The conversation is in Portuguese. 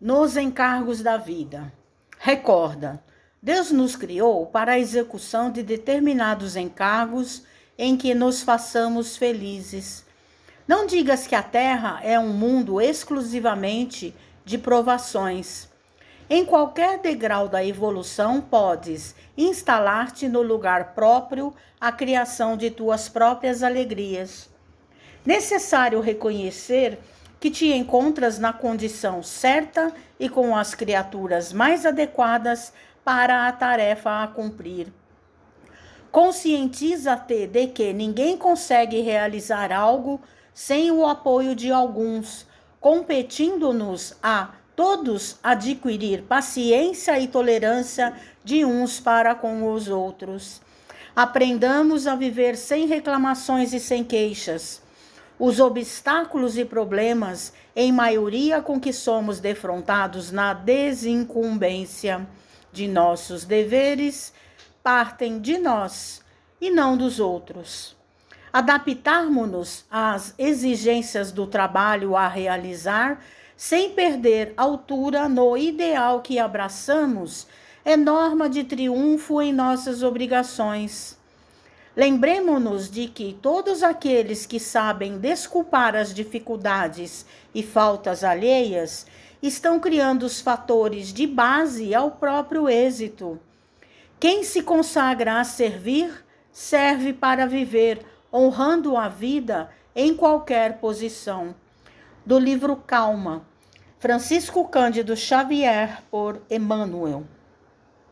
nos encargos da vida. Recorda, Deus nos criou para a execução de determinados encargos em que nos façamos felizes. Não digas que a terra é um mundo exclusivamente de provações. Em qualquer degrau da evolução, podes instalar-te no lugar próprio à criação de tuas próprias alegrias. Necessário reconhecer que te encontras na condição certa e com as criaturas mais adequadas para a tarefa a cumprir. Conscientiza-te de que ninguém consegue realizar algo sem o apoio de alguns, competindo-nos a todos adquirir paciência e tolerância de uns para com os outros. Aprendamos a viver sem reclamações e sem queixas os obstáculos e problemas, em maioria com que somos defrontados na desincumbência de nossos deveres, partem de nós e não dos outros. Adaptarmos-nos às exigências do trabalho a realizar, sem perder altura no ideal que abraçamos, é norma de triunfo em nossas obrigações. Lembremos-nos de que todos aqueles que sabem desculpar as dificuldades e faltas alheias estão criando os fatores de base ao próprio êxito. Quem se consagra a servir, serve para viver, honrando a vida em qualquer posição. Do livro Calma, Francisco Cândido Xavier, por Emmanuel.